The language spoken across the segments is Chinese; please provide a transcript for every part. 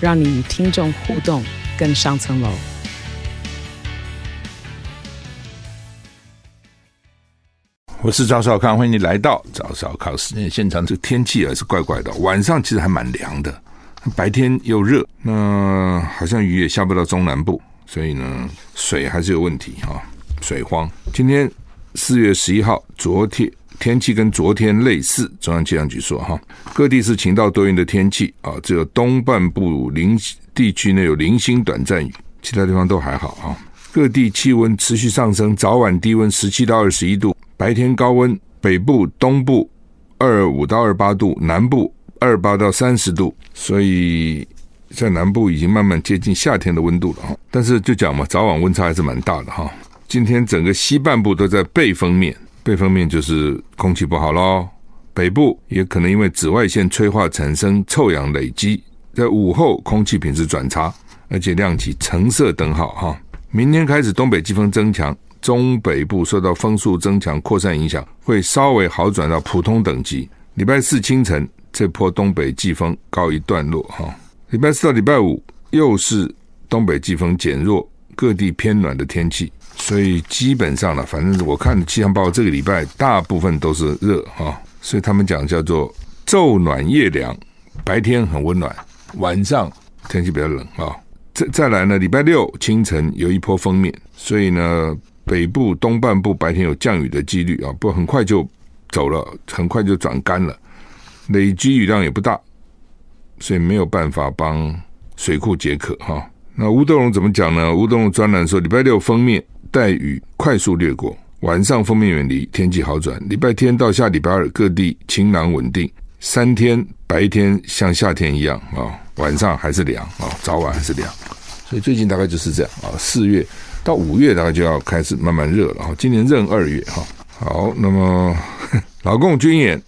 让你与听众互动更上层楼。我是赵少康，欢迎你来到赵少康时间现场。这个天气还是怪怪的，晚上其实还蛮凉的，白天又热，那好像雨也下不到中南部。所以呢，水还是有问题哈，水荒。今天四月十一号，昨天天气跟昨天类似，中央气象局说哈，各地是晴到多云的天气啊，只有东半部零地区呢有零星短暂雨，其他地方都还好啊。各地气温持续上升，早晚低温十七到二十一度，白天高温，北部、东部二五到二八度，南部二八到三十度，所以。在南部已经慢慢接近夏天的温度了哈，但是就讲嘛，早晚温差还是蛮大的哈。今天整个西半部都在背风面，背风面就是空气不好喽。北部也可能因为紫外线催化产生臭氧累积，在午后空气品质转差，而且亮起橙色灯号哈。明天开始东北季风增强，中北部受到风速增强扩散影响，会稍微好转到普通等级。礼拜四清晨这波东北季风告一段落哈。礼拜四到礼拜五又是东北季风减弱，各地偏暖的天气，所以基本上呢，反正我看气象报，这个礼拜大部分都是热哈，所以他们讲叫做昼暖夜凉，白天很温暖，晚上天气比较冷啊。再再来呢，礼拜六清晨有一波锋面，所以呢，北部东半部白天有降雨的几率啊，不过很快就走了，很快就转干了，累积雨量也不大。所以没有办法帮水库解渴哈。那吴德荣怎么讲呢？吴德荣专栏说，礼拜六封面带雨快速掠过，晚上锋面远离，天气好转。礼拜天到下礼拜二，各地晴朗稳定，三天白天像夏天一样啊，晚上还是凉啊，早晚还是凉。所以最近大概就是这样啊。四月到五月大概就要开始慢慢热了哈。今年闰二月哈。好，那么 老共军演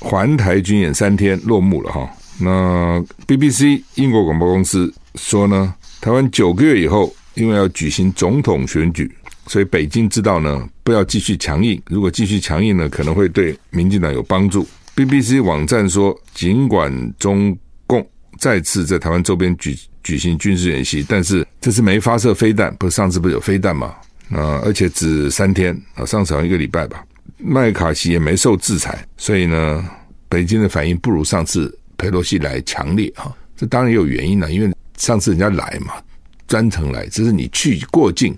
环台军演三天落幕了哈。那 BBC 英国广播公司说呢，台湾九个月以后，因为要举行总统选举，所以北京知道呢，不要继续强硬。如果继续强硬呢，可能会对民进党有帮助。BBC 网站说，尽管中共再次在台湾周边举举行军事演习，但是这次没发射飞弹，不是上次不是有飞弹吗？啊，而且只三天啊，上次好像一个礼拜吧。麦卡锡也没受制裁，所以呢，北京的反应不如上次。佩洛西来强烈啊，这当然也有原因了，因为上次人家来嘛，专程来，这是你去过境，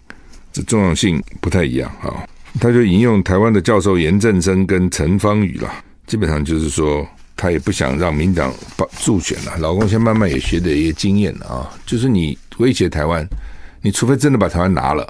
这重要性不太一样哈。他就引用台湾的教授严正生跟陈芳语了，基本上就是说他也不想让民党助选了。老公先慢慢也学的一些经验啊，就是你威胁台湾，你除非真的把台湾拿了，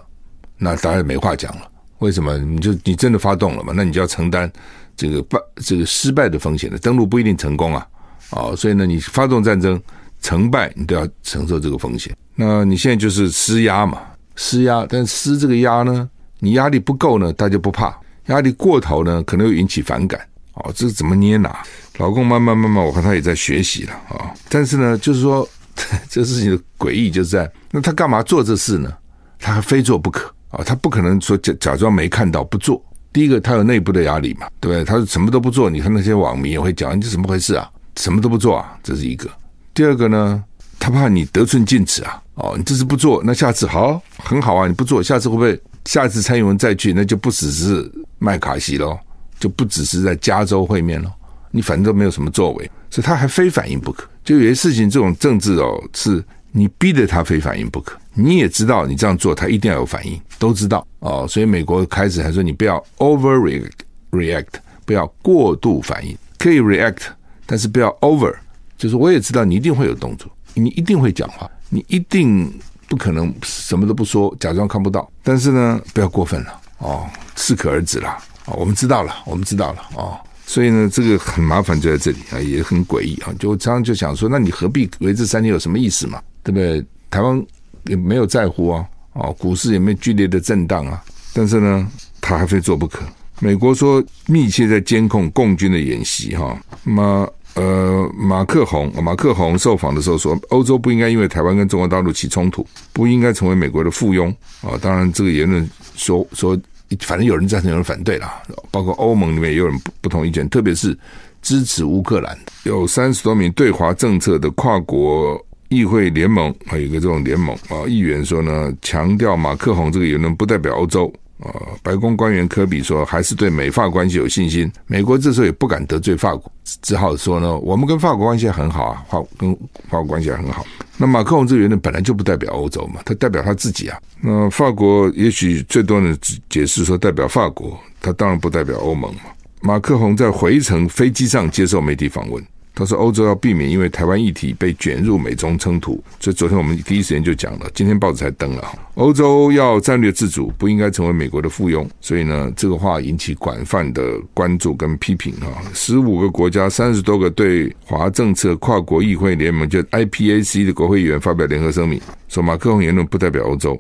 那当然没话讲了。为什么？你就你真的发动了嘛？那你就要承担这个败这个失败的风险的，登陆不一定成功啊。哦，所以呢，你发动战争成败，你都要承受这个风险。那你现在就是施压嘛，施压，但施这个压呢，你压力不够呢，大家不怕；压力过头呢，可能会引起反感。哦，这是怎么捏拿？老公慢慢慢慢，我看他也在学习了啊、但是呢，就是说 这事情的诡异就在，那他干嘛做这事呢？他还非做不可啊、他不可能说假假装没看到不做。第一个，他有内部的压力嘛，对不对？他什么都不做，你看那些网民也会讲，你怎么回事啊？什么都不做啊，这是一个。第二个呢，他怕你得寸进尺啊。哦，你这次不做，那下次好很好啊，你不做，下次会不会？下次蔡英文再去，那就不只是麦卡锡喽，就不只是在加州会面喽。你反正都没有什么作为，所以他还非反应不可。就有些事情，这种政治哦，是你逼着他非反应不可。你也知道，你这样做，他一定要有反应，都知道哦。所以美国开始还说，你不要 overreact，不要过度反应，可以 react。但是不要 over，就是我也知道你一定会有动作，你一定会讲话，你一定不可能什么都不说，假装看不到。但是呢，不要过分了哦，适可而止了哦。我们知道了，我们知道了哦。所以呢，这个很麻烦就在这里啊，也很诡异啊。就常常就想说，那你何必为这三天有什么意思嘛？对不对？台湾也没有在乎啊，哦，股市也没有剧烈的震荡啊，但是呢，他还非做不可。美国说密切在监控共军的演习，哈，那么呃马克宏马克宏受访的时候说，欧洲不应该因为台湾跟中国大陆起冲突，不应该成为美国的附庸啊。当然，这个言论说说，反正有人赞成，有人反对啦，包括欧盟里面也有人不不同意见，特别是支持乌克兰，有三十多名对华政策的跨国议会联盟，还有一个这种联盟啊，议员说呢，强调马克宏这个言论不代表欧洲。呃，白宫官员科比说，还是对美法关系有信心。美国这时候也不敢得罪法国，只好说呢，我们跟法国关系很好啊，法跟法国关系很好。那马克龙这个人呢，本来就不代表欧洲嘛，他代表他自己啊。那法国也许最多的解释说代表法国，他当然不代表欧盟嘛。马克宏在回程飞机上接受媒体访问。他说：“欧洲要避免因为台湾议题被卷入美中冲突，所以昨天我们第一时间就讲了，今天报纸才登了。欧洲要战略自主，不应该成为美国的附庸。所以呢，这个话引起广泛的关注跟批评啊！十五个国家、三十多个对华政策跨国议会联盟，就 IPAC 的国会议员发表联合声明，说马克龙言论不代表欧洲。”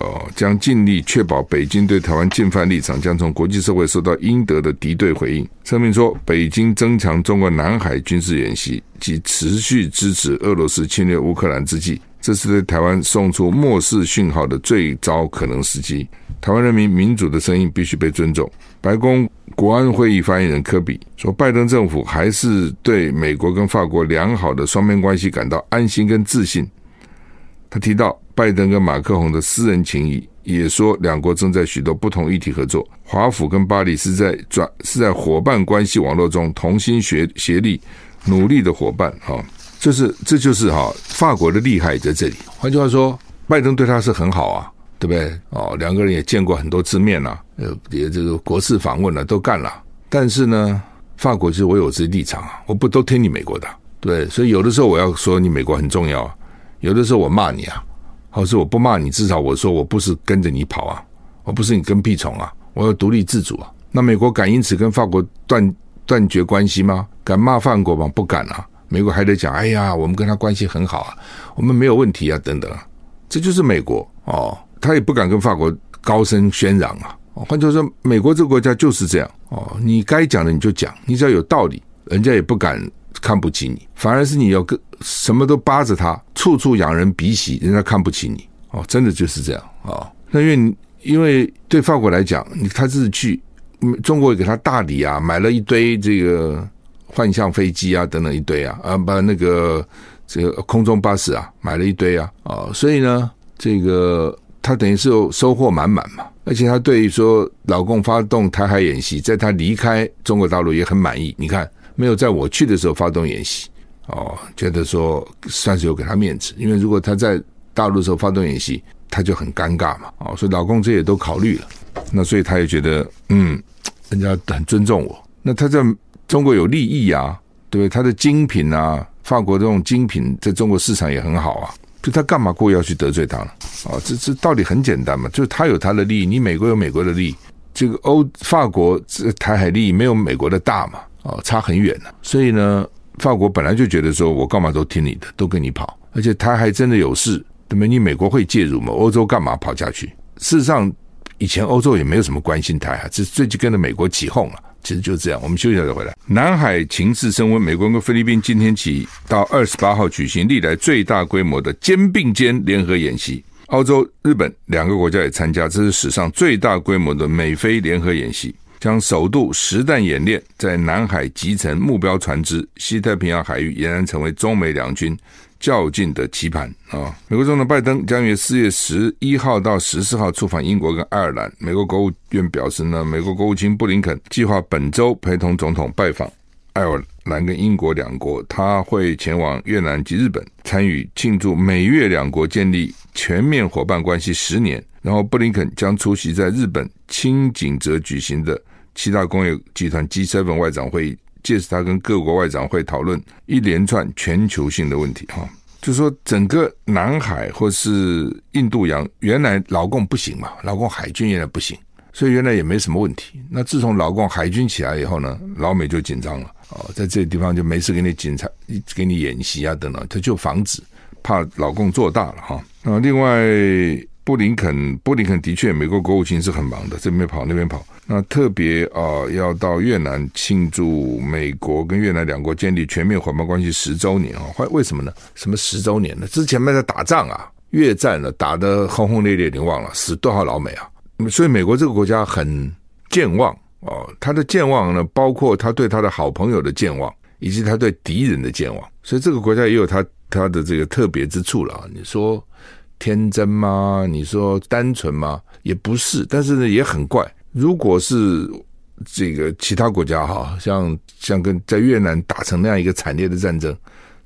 哦，将尽力确保北京对台湾进犯立场将从国际社会受到应得的敌对回应。声明说，北京增强中国南海军事演习及持续支持俄罗斯侵略乌克兰之际，这是对台湾送出漠视讯号的最糟可能时机。台湾人民民主的声音必须被尊重。白宫国安会议发言人科比说，拜登政府还是对美国跟法国良好的双边关系感到安心跟自信。他提到。拜登跟马克宏的私人情谊，也说两国正在许多不同议题合作。华府跟巴黎是在转是在伙伴关系网络中同心协协力努力的伙伴啊，就是这就是哈法国的厉害在这里。换句话说，拜登对他是很好啊，对不对？哦，两个人也见过很多次面了，呃，也这个国事访问了都干了。但是呢，法国就是我有自己立场啊，我不都听你美国的，对，所以有的时候我要说你美国很重要，有的时候我骂你啊。或是我不骂你，至少我说我不是跟着你跑啊，我不是你跟屁虫啊，我要独立自主啊。那美国敢因此跟法国断断绝关系吗？敢骂法国吗？不敢啊。美国还得讲，哎呀，我们跟他关系很好啊，我们没有问题啊，等等啊。这就是美国哦，他也不敢跟法国高声喧嚷啊。换句话说，美国这个国家就是这样哦，你该讲的你就讲，你只要有道理，人家也不敢。看不起你，反而是你要跟什么都扒着他，处处仰人鼻息，人家看不起你哦，真的就是这样啊、哦。那因为因为对法国来讲，你他是去中国给他大礼啊，买了一堆这个幻象飞机啊，等等一堆啊，啊把那个这个空中巴士啊买了一堆啊啊、哦，所以呢，这个他等于是收获满满嘛，而且他对于说老共发动台海演习，在他离开中国大陆也很满意，你看。没有在我去的时候发动演习，哦，觉得说算是有给他面子，因为如果他在大陆的时候发动演习，他就很尴尬嘛，哦，所以老公这也都考虑了，那所以他也觉得，嗯，人家很尊重我，那他在中国有利益啊，对不对？他的精品啊，法国这种精品在中国市场也很好啊，就他干嘛故意要去得罪他呢？哦，这这道理很简单嘛，就是他有他的利益，你美国有美国的利益，这个欧法国这台海利益没有美国的大嘛。哦，差很远了，所以呢，法国本来就觉得说，我干嘛都听你的，都跟你跑，而且他还真的有事，对吗？你美国会介入吗？欧洲干嘛跑下去？事实上，以前欧洲也没有什么关心台海，只是最近跟着美国起哄了。其实就是这样。我们休息一下再回来。南海情势升温，美国跟菲律宾今天起到二十八号举行历来最大规模的肩并肩联合演习，澳洲、日本两个国家也参加，这是史上最大规模的美菲联合演习。将首度实弹演练，在南海集成目标船只，西太平洋海域俨然成为中美两军较劲的棋盘啊！美国总统拜登将于四月十一号到十四号出访英国跟爱尔兰。美国国务院表示呢，美国国务卿布林肯计划本周陪同总统拜访爱尔兰跟英国两国，他会前往越南及日本，参与庆祝美越两国建立全面伙伴关系十年。然后，布林肯将出席在日本轻井泽举行的七大工业集团 G7 外长会议，届时他跟各国外长会讨论一连串全球性的问题。哈，就说整个南海或是印度洋，原来老共不行嘛，老共海军原来不行，所以原来也没什么问题。那自从老共海军起来以后呢，老美就紧张了哦，在这个地方就没事给你警察给你演习啊等等，他就防止。怕老共做大了哈。那另外，布林肯，布林肯的确，美国国务卿是很忙的，这边跑那边跑。那特别啊，要到越南庆祝美国跟越南两国建立全面伙伴关系十周年啊！为为什么呢？什么十周年呢？之前还在打仗啊，越战呢，打得轰轰烈烈，你忘了死多少老美啊？所以美国这个国家很健忘哦，他的健忘呢，包括他对他的好朋友的健忘，以及他对敌人的健忘。所以这个国家也有他他的这个特别之处了。你说天真吗？你说单纯吗？也不是，但是呢，也很怪。如果是这个其他国家哈，像像跟在越南打成那样一个惨烈的战争，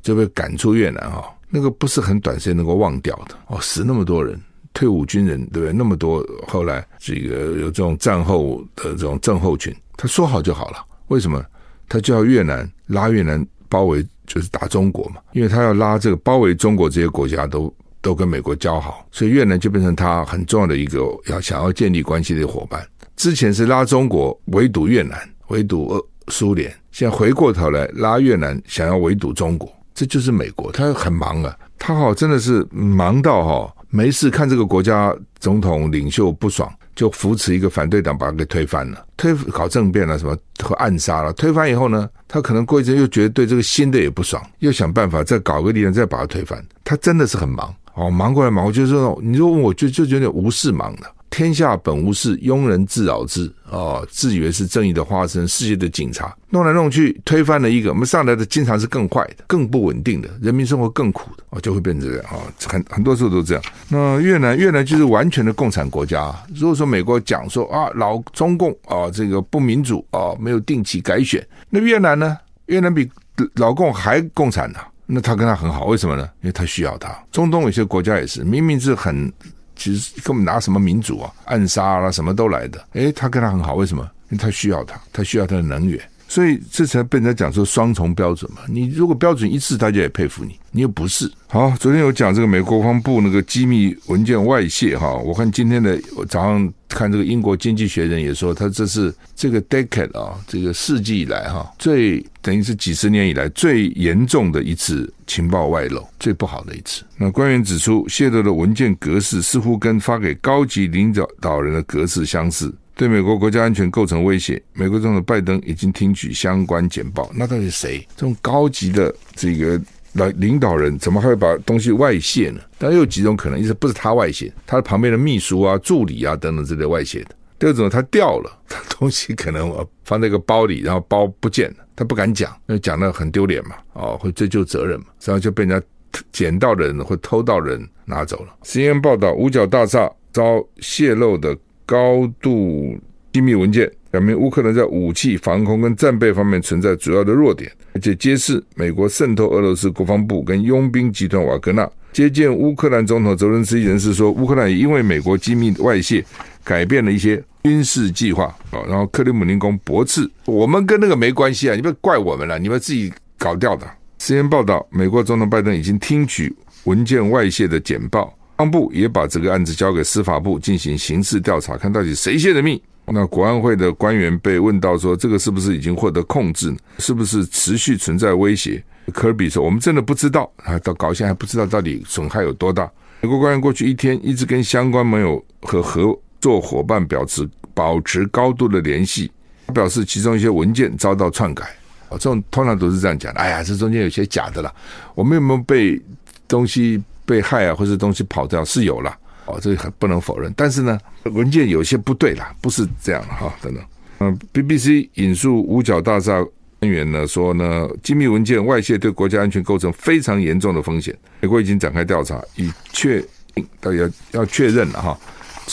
就被赶出越南哈，那个不是很短时间能够忘掉的哦，死那么多人，退伍军人对不对？那么多后来这个有这种战后的这种症候群，他说好就好了，为什么？他就要越南拉越南包围，就是打中国嘛，因为他要拉这个包围中国这些国家都都跟美国交好，所以越南就变成他很重要的一个要想要建立关系的伙伴。之前是拉中国围堵越南，围堵苏联，现在回过头来拉越南，想要围堵中国，这就是美国，他很忙啊，他哈真的是忙到哈没事看这个国家总统领袖不爽，就扶持一个反对党把他给推翻了，推搞政变了什么和暗杀了，推翻以后呢，他可能过一阵又觉得对这个新的也不爽，又想办法再搞个力量再把他推翻，他真的是很忙哦，忙过来忙，我就说，你就问我就就觉得无事忙的。天下本无事，庸人自扰之。哦，自以为是正义的化身，世界的警察，弄来弄去，推翻了一个，我们上来的经常是更坏的、更不稳定的，人民生活更苦的，哦，就会变成这样啊、哦。很很多时候都这样。那越南，越南就是完全的共产国家。如果说美国讲说啊，老中共啊，这个不民主啊，没有定期改选，那越南呢？越南比老共还共产呢？那他跟他很好，为什么呢？因为他需要他。中东有些国家也是，明明是很。其实根本拿什么民主啊，暗杀啦，什么都来的。诶，他跟他很好，为什么？因为他需要他，他需要他的能源，所以这才被人家讲说双重标准嘛。你如果标准一致，大家也佩服你，你又不是。好，昨天有讲这个美国国防部那个机密文件外泄哈，我看今天的早上看这个英国经济学人也说，他这是这个 decade 啊，这个世纪以来哈最等于是几十年以来最严重的一次情报外漏，最不好的一次。那官员指出，泄露的文件格式似乎跟发给高级领导导人的格式相似，对美国国家安全构成威胁。美国总统拜登已经听取相关简报。那到底谁？这种高级的这个？来领导人怎么还会把东西外泄呢？当然有几种可能：一是不是他外泄，他旁边的秘书啊、助理啊等等之类外泄的；第二种，他掉了，他东西可能放在一个包里，然后包不见了，他不敢讲，因为讲了很丢脸嘛，哦，会追究责任嘛，然后就被人家捡到的人或偷到人拿走了。CNN 报道，五角大厦遭泄露的高度机密文件。表明乌克兰在武器、防空跟战备方面存在主要的弱点，而且揭示美国渗透俄罗斯国防部跟佣兵集团瓦格纳。接见乌克兰总统泽伦斯基人士说，乌克兰也因为美国机密外泄，改变了一些军事计划。啊，然后克里姆林宫驳斥，我们跟那个没关系啊，你不怪我们了，你们自己搞掉的。CNN 报道，美国总统拜登已经听取文件外泄的简报，国防部也把这个案子交给司法部进行刑事调查，看到底谁泄的密。那国安会的官员被问到说：“这个是不是已经获得控制？是不是持续存在威胁？”科比说：“我们真的不知道啊，到搞现在还不知道到底损害有多大。”美国官员过去一天一直跟相关盟友和合作伙伴保持保持高度的联系，他表示其中一些文件遭到篡改。哦，这种通常都是这样讲的。哎呀，这中间有些假的啦，我们有没有被东西被害啊，或者东西跑掉？是有了。哦，这个不能否认，但是呢，文件有些不对啦，不是这样哈，等等。嗯，BBC 引述五角大厦官员呢说呢，机密文件外泄对国家安全构成非常严重的风险，美国已经展开调查，以确定到底要要确认了哈，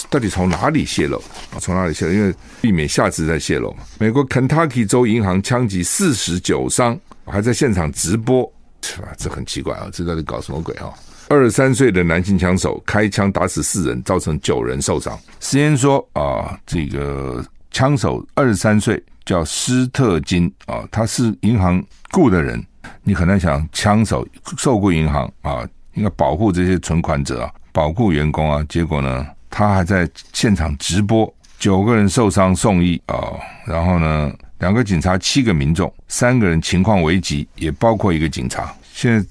到底从哪里泄露啊？从哪里泄露？因为避免下次再泄露嘛。美国肯塔基州银行枪击四十九伤，还在现场直播，是吧？这很奇怪啊，这到底搞什么鬼啊？二十三岁的男性枪手开枪打死四人，造成九人受伤。CNN 说啊，这个枪手二十三岁，叫斯特金啊，他是银行雇的人。你很难想，枪手受雇银行啊，应该保护这些存款者啊，保护员工啊。结果呢，他还在现场直播，九个人受伤送医啊。然后呢，两个警察，七个民众，三个人情况危急，也包括一个警察。现在。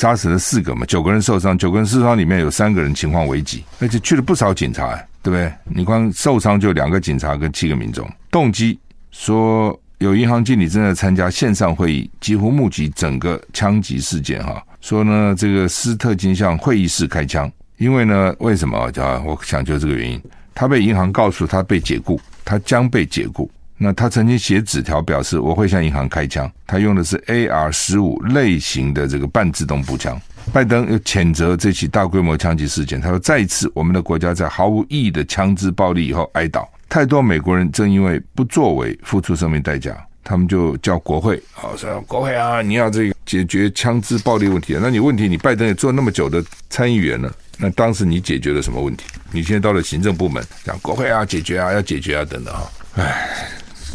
杀死了四个嘛，九个人受伤，九个人受伤里面有三个人情况危急，而且去了不少警察，对不对？你光受伤就两个警察跟七个民众。动机说有银行经理正在参加线上会议，几乎目击整个枪击事件哈。说呢，这个斯特金向会议室开枪，因为呢，为什么啊？我想就这个原因，他被银行告诉他被解雇，他将被解雇。那他曾经写纸条表示我会向银行开枪，他用的是 AR 十五类型的这个半自动步枪。拜登又谴责这起大规模枪击事件，他说再一次我们的国家在毫无意义的枪支暴力以后哀悼，太多美国人正因为不作为付出生命代价，他们就叫国会好说国会啊你要这个解决枪支暴力问题，那你问题你拜登也做那么久的参议员了，那当时你解决了什么问题？你现在到了行政部门讲国会啊解决啊要解决啊等等啊，唉。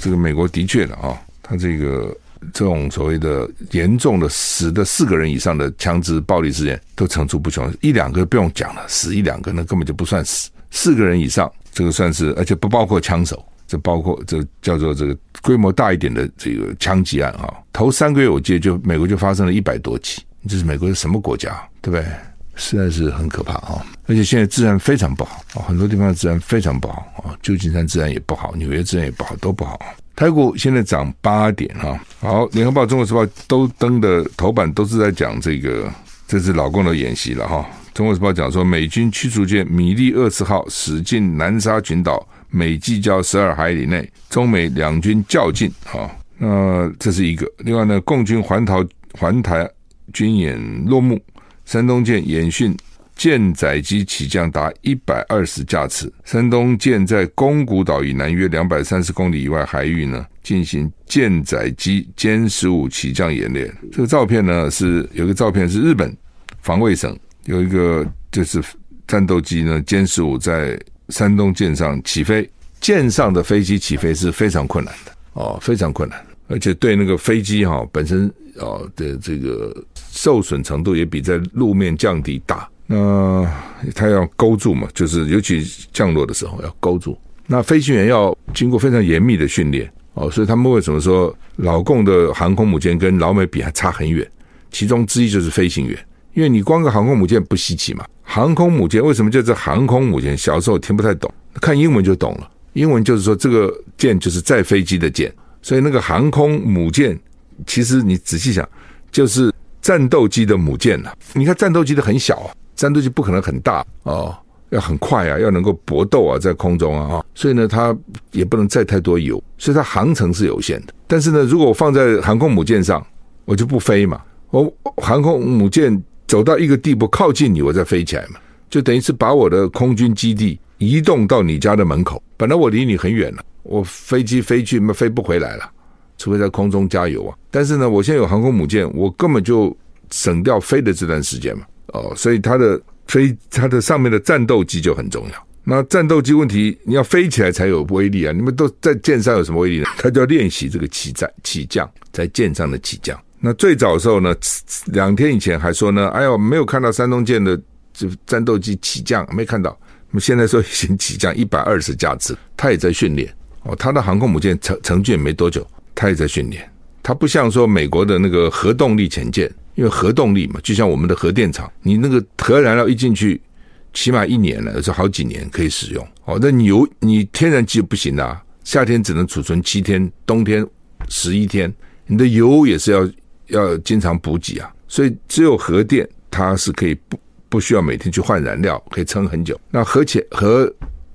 这个美国的确的啊，他这个这种所谓的严重的死的四个人以上的枪支暴力事件都层出不穷，一两个不用讲了，死一两个那根本就不算死，四个人以上这个算是，而且不包括枪手，这包括这叫做这个规模大一点的这个枪击案啊，头三个月我记得就美国就发生了一百多起，这是美国是什么国家，对不对？实在是很可怕啊！而且现在治安非常不好啊，很多地方的治安非常不好啊，旧金山治安也不好，纽约治安也不好，都不好。台股现在涨八点哈，好，联合报、中国时报都登的头版都是在讲这个，这是老共的演习了哈。中国时报讲说，美军驱逐舰米利厄斯号驶进南沙群岛美济礁十二海里内，中美两军较劲啊。那这是一个，另外呢，共军环逃环台军演落幕。山东舰演训舰载机起降达一百二十架次。山东舰在宫古岛以南约两百三十公里以外海域呢，进行舰载机歼十五起降演练。这个照片呢，是有个照片是日本防卫省有一个就是战斗机呢，歼十五在山东舰上起飞。舰上的飞机起飞是非常困难的哦，非常困难，而且对那个飞机哈本身哦的这个。受损程度也比在路面降低大，那他要勾住嘛，就是尤其降落的时候要勾住。那飞行员要经过非常严密的训练哦，所以他们为什么说老共的航空母舰跟老美比还差很远？其中之一就是飞行员，因为你光个航空母舰不稀奇嘛。航空母舰为什么叫做航空母舰？小时候听不太懂，看英文就懂了。英文就是说这个舰就是载飞机的舰，所以那个航空母舰其实你仔细想就是。战斗机的母舰呐，你看战斗机的很小啊，战斗机不可能很大哦，要很快啊，要能够搏斗啊，在空中啊，所以呢，它也不能载太多油，所以它航程是有限的。但是呢，如果我放在航空母舰上，我就不飞嘛，我航空母舰走到一个地步靠近你，我再飞起来嘛，就等于是把我的空军基地移动到你家的门口。本来我离你很远了，我飞机飞去，那飞不回来了。除非在空中加油啊！但是呢，我现在有航空母舰，我根本就省掉飞的这段时间嘛。哦，所以它的飞，它的上面的战斗机就很重要。那战斗机问题，你要飞起来才有威力啊！你们都在舰上有什么威力呢？他就要练习这个起在起降，在舰上的起降。那最早的时候呢，两天以前还说呢，哎呦，没有看到山东舰的这战斗机起降，没看到。那么现在说已经起降一百二十架次，他也在训练。哦，他的航空母舰成成军没多久。他也在训练，他不像说美国的那个核动力潜舰，因为核动力嘛，就像我们的核电厂，你那个核燃料一进去，起码一年了，而且好几年可以使用。哦，那你油你天然气不行啊，夏天只能储存七天，冬天十一天，你的油也是要要经常补给啊。所以只有核电，它是可以不不需要每天去换燃料，可以撑很久。那核潜核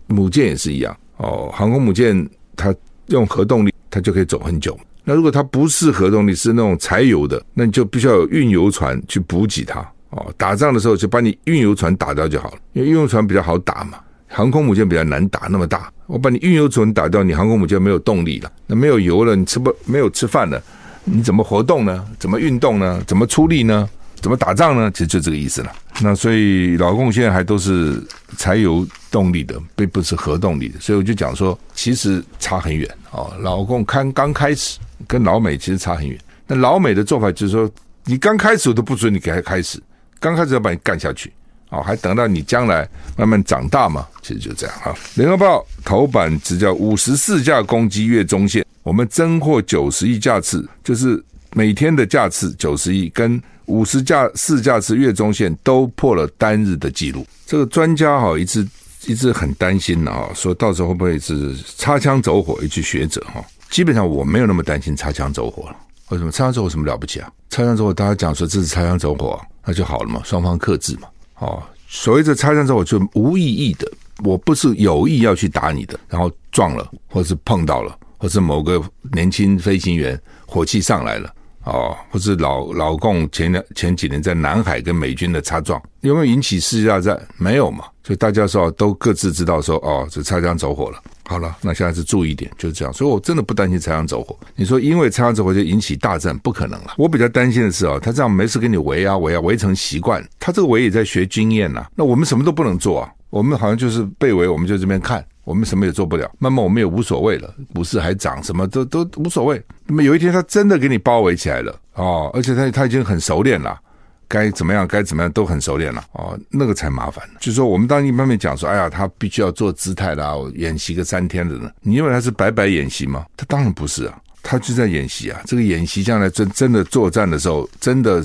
母舰也是一样哦，航空母舰它用核动力。它就可以走很久。那如果它不是核动力，是那种柴油的，那你就必须要有运油船去补给它。哦，打仗的时候就把你运油船打掉就好了，因为运油船比较好打嘛。航空母舰比较难打，那么大，我把你运油船打掉，你航空母舰没有动力了，那没有油了，你吃不没有吃饭了，你怎么活动呢？怎么运动呢？怎么出力呢？怎么打仗呢？其实就这个意思了。那所以老共现在还都是柴油动力的，并不是核动力的。所以我就讲说，其实差很远哦。老共看刚开始跟老美其实差很远。那老美的做法就是说，你刚开始都不准你给他开始，刚开始要把你干下去，哦，还等到你将来慢慢长大嘛。其实就这样哈。联合报头版只叫五十四架攻击越中线，我们侦获九十一架次，就是。每天的架次九十亿跟五十架四架次月中线都破了单日的记录。这个专家哈一直一直很担心呢啊，说到时候会不会是擦枪走火？一句学者哈，基本上我没有那么担心擦枪走火了。为什么擦枪走火什么了不起啊？擦枪走火，大家讲说这是擦枪走火，那就好了嘛，双方克制嘛。哦，所谓的擦枪走火就无意义的，我不是有意要去打你的，然后撞了，或是碰到了，或是某个年轻飞行员火气上来了。哦，或是老老共前两前几年在南海跟美军的擦撞，有没有引起世界大战？没有嘛，所以大家说都各自知道说哦，这擦枪走火了。好了，那现在是注意点，就是这样。所以我真的不担心擦枪走火。你说因为擦枪走火就引起大战，不可能了。我比较担心的是哦，他这样没事跟你围啊围啊围成习惯，他这个围也在学经验呐、那我们什么都不能做啊，我们好像就是被围，我们就这边看。我们什么也做不了，慢慢我们也无所谓了，股市还涨，什么都都无所谓。那么有一天他真的给你包围起来了哦，而且他他已经很熟练了，该怎么样该怎么样都很熟练了哦，那个才麻烦。就是说我们当一方面讲说，哎呀，他必须要做姿态啦，演习个三天的呢，你认为他是白白演习吗？他当然不是啊，他就在演习啊。这个演习将来真真的作战的时候，真的。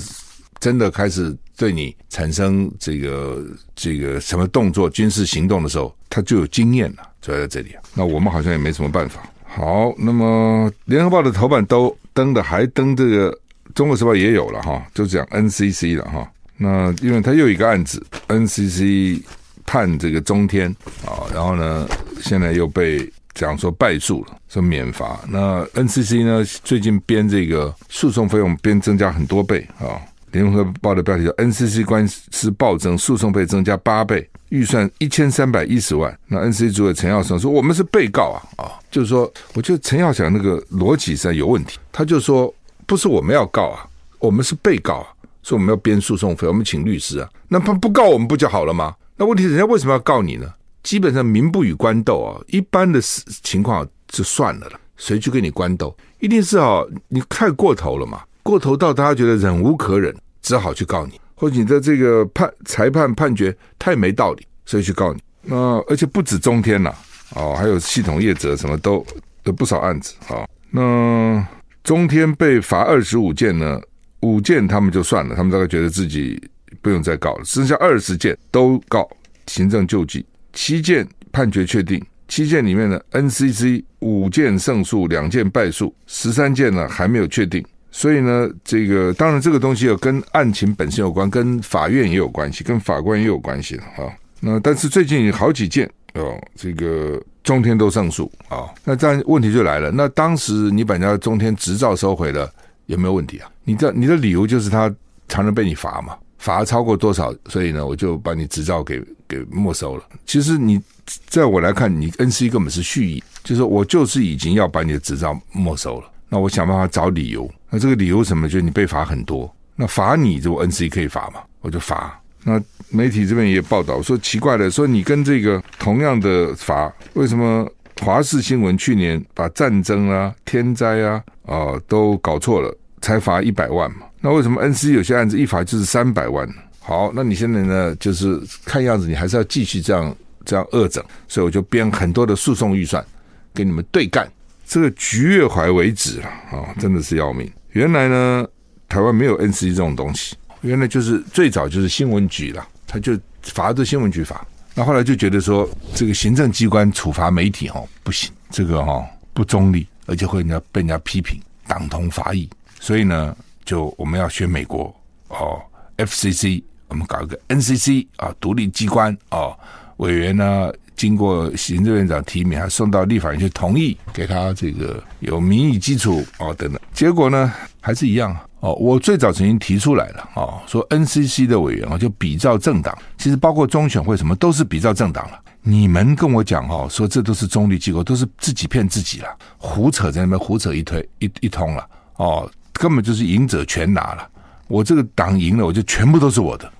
真的开始对你产生这个这个什么动作、军事行动的时候，他就有经验了，主要在这里。那我们好像也没什么办法。好，那么联合报的头版都登的，还登这个中国时报也有了哈，就讲 NCC 了哈。那因为他又一个案子，NCC 判这个中天啊，然后呢，现在又被讲说败诉了，说免罚。那 NCC 呢，最近编这个诉讼费用编增加很多倍啊。联合报的标题叫 “NCC 官司暴增，诉讼费增加八倍，预算一千三百一十万”。那 NCC 主委陈耀生说：“我们是被告啊，啊，就是说，我觉得陈耀祥那个逻辑上有问题。他就说，不是我们要告啊，我们是被告啊，说我们要编诉讼费，我们请律师啊。那不不告我们不就好了吗？那问题人家为什么要告你呢？基本上民不与官斗啊，一般的情况就算了了，谁去跟你官斗？一定是啊，你太过头了嘛。”过头到大家觉得忍无可忍，只好去告你，或者你的这个判裁判判决太没道理，所以去告你。那而且不止中天呐，哦，还有系统业者什么都有不少案子啊。那中天被罚二十五件呢，五件他们就算了，他们大概觉得自己不用再告了，剩下二十件都告行政救济，七件判决确定，七件里面呢，NCC 五件胜诉，两件败诉，十三件呢还没有确定。所以呢，这个当然这个东西有跟案情本身有关，跟法院也有关系，跟法官也有关系的哈。那但是最近好几件哦，这个中天都胜诉啊。那这样问题就来了，那当时你把人家中天执照收回了，有没有问题啊？你的你的理由就是他常常被你罚嘛，罚超过多少，所以呢，我就把你执照给给没收了。其实你在我来看，你 NC 根本是蓄意，就是我就是已经要把你的执照没收了。那我想办法找理由。那这个理由什么？就是你被罚很多。那罚你，就 NC 可以罚嘛？我就罚。那媒体这边也报道说奇怪的，说你跟这个同样的罚，为什么华视新闻去年把战争啊、天灾啊啊、都搞错了，才罚一百万嘛？那为什么 NC 有些案子一罚就是三百万？好，那你现在呢？就是看样子你还是要继续这样这样恶整，所以我就编很多的诉讼预算跟你们对干。这个橘越怀为止了啊，真的是要命。原来呢，台湾没有 NCC 这种东西，原来就是最早就是新闻局了，他就罚的新闻局罚。那后来就觉得说，这个行政机关处罚媒体哈不行，这个哈不中立，而且会人家被人家批评党同伐异，所以呢，就我们要学美国哦，FCC，我们搞一个 NCC 啊，独立机关哦，委员呢。经过行政院长提名，还送到立法院去同意，给他这个有民意基础哦等等。结果呢，还是一样哦。我最早曾经提出来了哦，说 NCC 的委员哦就比照政党，其实包括中选会什么都是比照政党了。你们跟我讲哦，说这都是中立机构，都是自己骗自己了，胡扯在那边胡扯一推一一通了哦，根本就是赢者全拿了。我这个党赢了，我就全部都是我的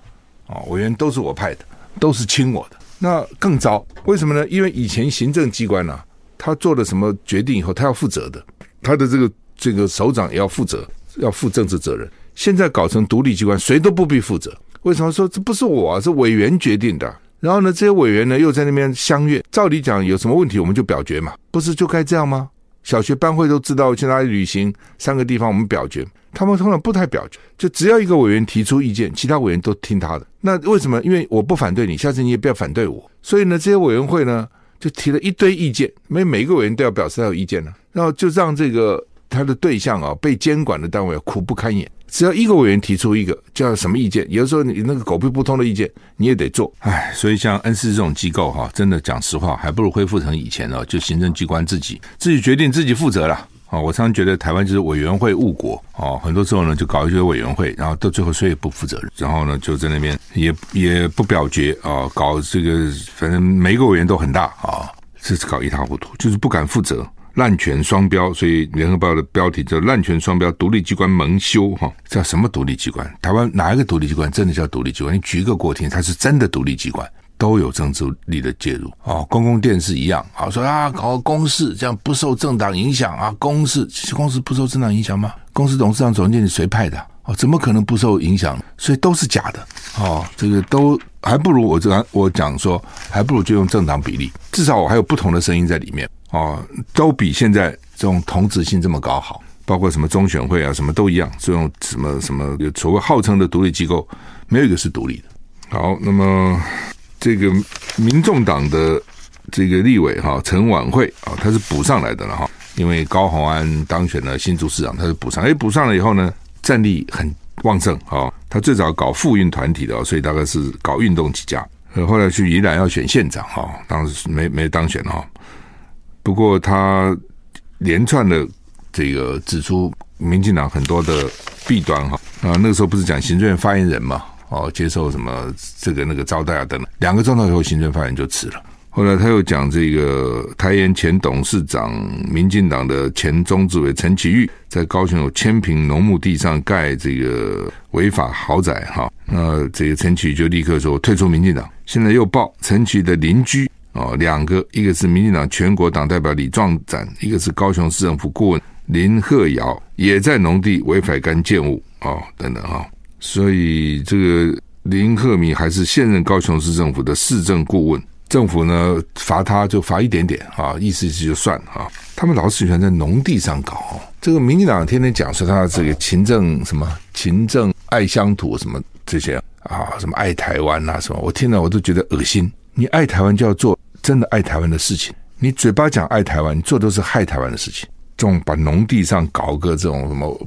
哦，委员都是我派的，都是亲我的。那更糟，为什么呢？因为以前行政机关呢、他做了什么决定以后，他要负责的，他的这个这个首长也要负责，要负政治责任。现在搞成独立机关，谁都不必负责。为什么说这不是我啊？是委员决定的。然后呢，这些委员呢又在那边相约。照理讲，有什么问题我们就表决嘛，不是就该这样吗？小学班会都知道去哪里旅行，三个地方我们表决。他们通常不太表决，就只要一个委员提出意见，其他委员都听他的。那为什么？因为我不反对你，下次你也不要反对我。所以呢，这些委员会呢就提了一堆意见，每每一个委员都要表示他有意见呢，然后就让这个他的对象啊被监管的单位苦不堪言。只要一个委员提出一个叫什么意见，有时候你那个狗屁不通的意见你也得做。唉，所以像恩施这种机构哈，真的讲实话，还不如恢复成以前哦，就行政机关自己自己决定自己负责了。啊，我常常觉得台湾就是委员会误国哦，很多时候呢就搞一些委员会，然后到最后谁也不负责任，然后呢就在那边也也不表决啊，搞这个反正每一个委员都很大啊，这是搞一塌糊涂，就是不敢负责，滥权双标，所以联合报的标题叫“滥权双标，独立机关蒙羞”哈，叫什么独立机关？台湾哪一个独立机关真的叫独立机关？你举一个过听，它是真的独立机关。都有政治力的介入哦，公共电视一样啊，说啊搞个公示这样不受政党影响啊，公示其实公示不受政党影响吗？公司董事长总经理谁派的？哦，怎么可能不受影响？所以都是假的哦，这个都还不如我这我讲说，还不如就用政党比例，至少我还有不同的声音在里面哦，都比现在这种同质性这么高好，包括什么中选会啊，什么都一样，这种什么什么所谓号称的独立机构，没有一个是独立的。好，那么。这个民众党的这个立委哈陈婉慧啊，他是补上来的了哈，因为高虹安当选了新竹市长，他是补上，哎，补上了以后呢，战力很旺盛啊。他最早搞妇运团体的，所以大概是搞运动起家。后来去宜兰要选县长哈，当时没没当选哈。不过他连串的这个指出民进党很多的弊端哈啊，那个时候不是讲行政院发言人嘛。哦，接受什么这个那个招待啊等等，两个钟头以后，行政发言就辞了。后来他又讲这个台盐前董事长、民进党的前中执委陈其玉，在高雄有千坪农牧地上盖这个违法豪宅，哈，那这个陈其钰就立刻说退出民进党。现在又报陈其钰的邻居哦，两个，一个是民进党全国党代表李壮展，一个是高雄市政府顾问林鹤尧，也在农地违法干建物哦，等等哈。所以这个林鹤米还是现任高雄市政府的市政顾问，政府呢罚他就罚一点点啊，意思意思就算啊。他们老是喜欢在农地上搞，这个民进党天天讲说他这个勤政什么勤政爱乡土什么这些啊，什么爱台湾啊什么，我听了我都觉得恶心。你爱台湾就要做真的爱台湾的事情，你嘴巴讲爱台湾，你做都是害台湾的事情。这种把农地上搞个这种什么。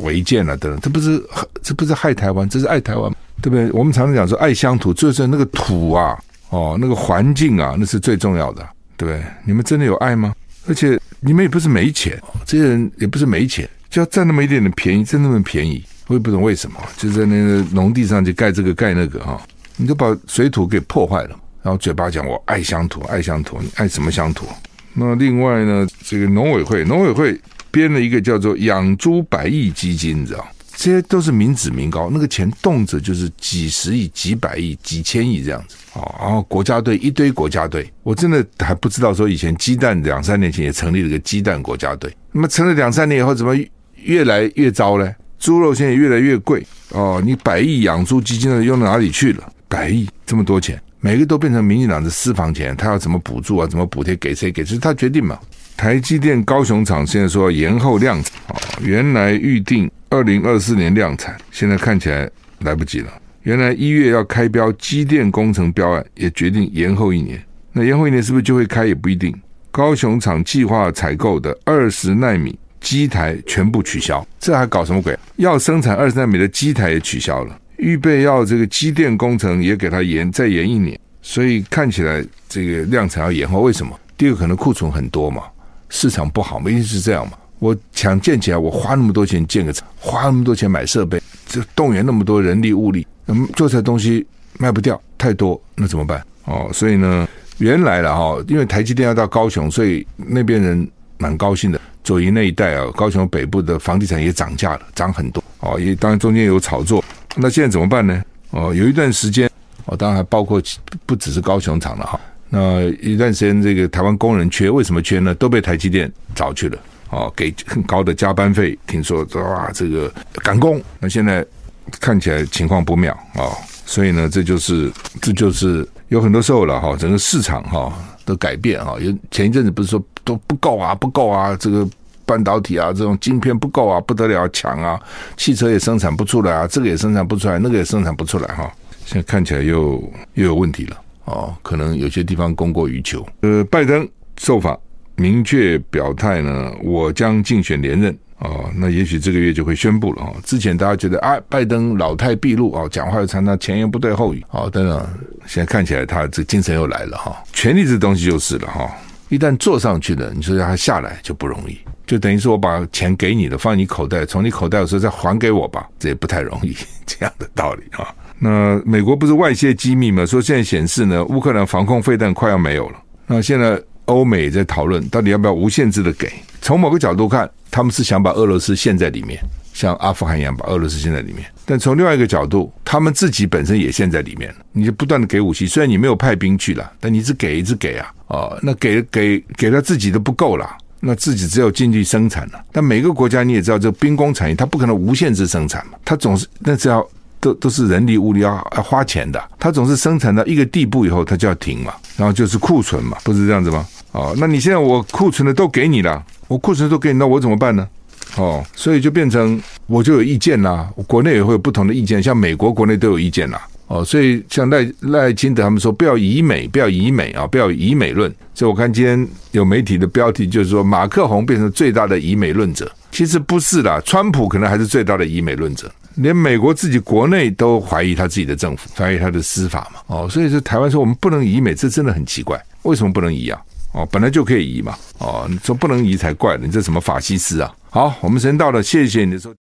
违建啊，等等，这不是这不是害台湾，这是爱台湾，对不对？我们常常讲说爱乡土，就是那个土啊，哦，那个环境啊，那是最重要的，对？你们真的有爱吗？而且你们也不是没钱，这些人也不是没钱，就要占那么一点点便宜，占那么便宜，我也不懂为什么，就在那个农地上就盖这个盖那个哈，你就把水土给破坏了，然后嘴巴讲我爱乡土，爱乡土，你爱什么乡土？那另外呢，这个农委会，农委会。编了一个叫做“养猪百亿基金”，你知道，这些都是民脂民膏，那个钱动辄就是几十亿、几百亿、几千亿这样子哦。然后国家队一堆国家队，我真的还不知道说以前鸡蛋两三年前也成立了个鸡蛋国家队。那么成了两三年以后，怎么越来越糟呢？猪肉现在越来越贵哦。你百亿养猪基金呢，用到哪里去了？百亿这么多钱，每个都变成民进党的私房钱，他要怎么补助啊？怎么补贴给谁？给谁？他决定嘛。台积电高雄厂现在说延后量产，啊，原来预定二零二四年量产，现在看起来来不及了。原来一月要开标机电工程标案，也决定延后一年。那延后一年是不是就会开也不一定。高雄厂计划采购的二十纳米机台全部取消，这还搞什么鬼？要生产二十纳米的机台也取消了，预备要这个机电工程也给它延再延一年，所以看起来这个量产要延后。为什么？第二个可能库存很多嘛。市场不好嘛，一定是这样嘛？我想建起来，我花那么多钱建个厂，花那么多钱买设备，就动员那么多人力物力，那么做出来东西卖不掉，太多，那怎么办？哦，所以呢，原来了哈，因为台积电要到高雄，所以那边人蛮高兴的。左营那一带啊，高雄北部的房地产也涨价了，涨很多。哦，也当然中间有炒作，那现在怎么办呢？哦，有一段时间，哦，当然还包括不只是高雄厂了哈。那一段时间，这个台湾工人缺，为什么缺呢？都被台积电找去了，哦，给很高的加班费。听说哇，这个赶工。那现在看起来情况不妙啊，哦，所以呢，这就是这就是有很多时候了哈，整个市场哈的改变哈。有前一阵子不是说都不够啊，不够啊，这个半导体啊，这种晶片不够啊，不得了强啊，汽车也生产不出来啊，这个也生产不出来，那个也生产不出来哈。现在看起来又又有问题了哦，可能有些地方供过于求。呃，拜登受访明确表态呢，我将竞选连任。哦，那也许这个月就会宣布了哈。之前大家觉得啊，拜登老态毕露啊，讲话又常常前言不对后语，哦，等等。现在看起来他这精神又来了哈。权力这东西就是了哈，一旦坐上去了，你说让他下来就不容易，就等于说我把钱给你了，放你口袋，从你口袋的时候再还给我吧，这也不太容易，这样的道理啊。那美国不是外泄机密吗？说现在显示呢，乌克兰防空飞弹快要没有了。那现在欧美在讨论到底要不要无限制的给。从某个角度看。他们是想把俄罗斯陷在里面，像阿富汗一样把俄罗斯陷在里面。但从另外一个角度，他们自己本身也陷在里面。你就不断的给武器，虽然你没有派兵去了，但你一直给，一直给啊，哦，那给给给他自己都不够了，那自己只有经济生产了。但每个国家你也知道，这兵工产业它不可能无限制生产嘛，它总是那只要都都是人力物力要要花钱的，它总是生产到一个地步以后，它就要停嘛，然后就是库存嘛，不是这样子吗？哦，那你现在我库存的都给你了。我库存都给你，那我怎么办呢？哦，所以就变成我就有意见啦。国内也会有不同的意见，像美国国内都有意见啦。哦，所以像赖赖清德他们说不要以美，不要以美啊，不要以美论。所以我看今天有媒体的标题就是说马克宏变成最大的以美论者，其实不是啦，川普可能还是最大的以美论者。连美国自己国内都怀疑他自己的政府，怀疑他的司法嘛。哦，所以说台湾说我们不能以美，这真的很奇怪，为什么不能以啊？哦，本来就可以移嘛，哦，你说不能移才怪了，你这什么法西斯啊？好，我们时间到了，谢谢你的收听。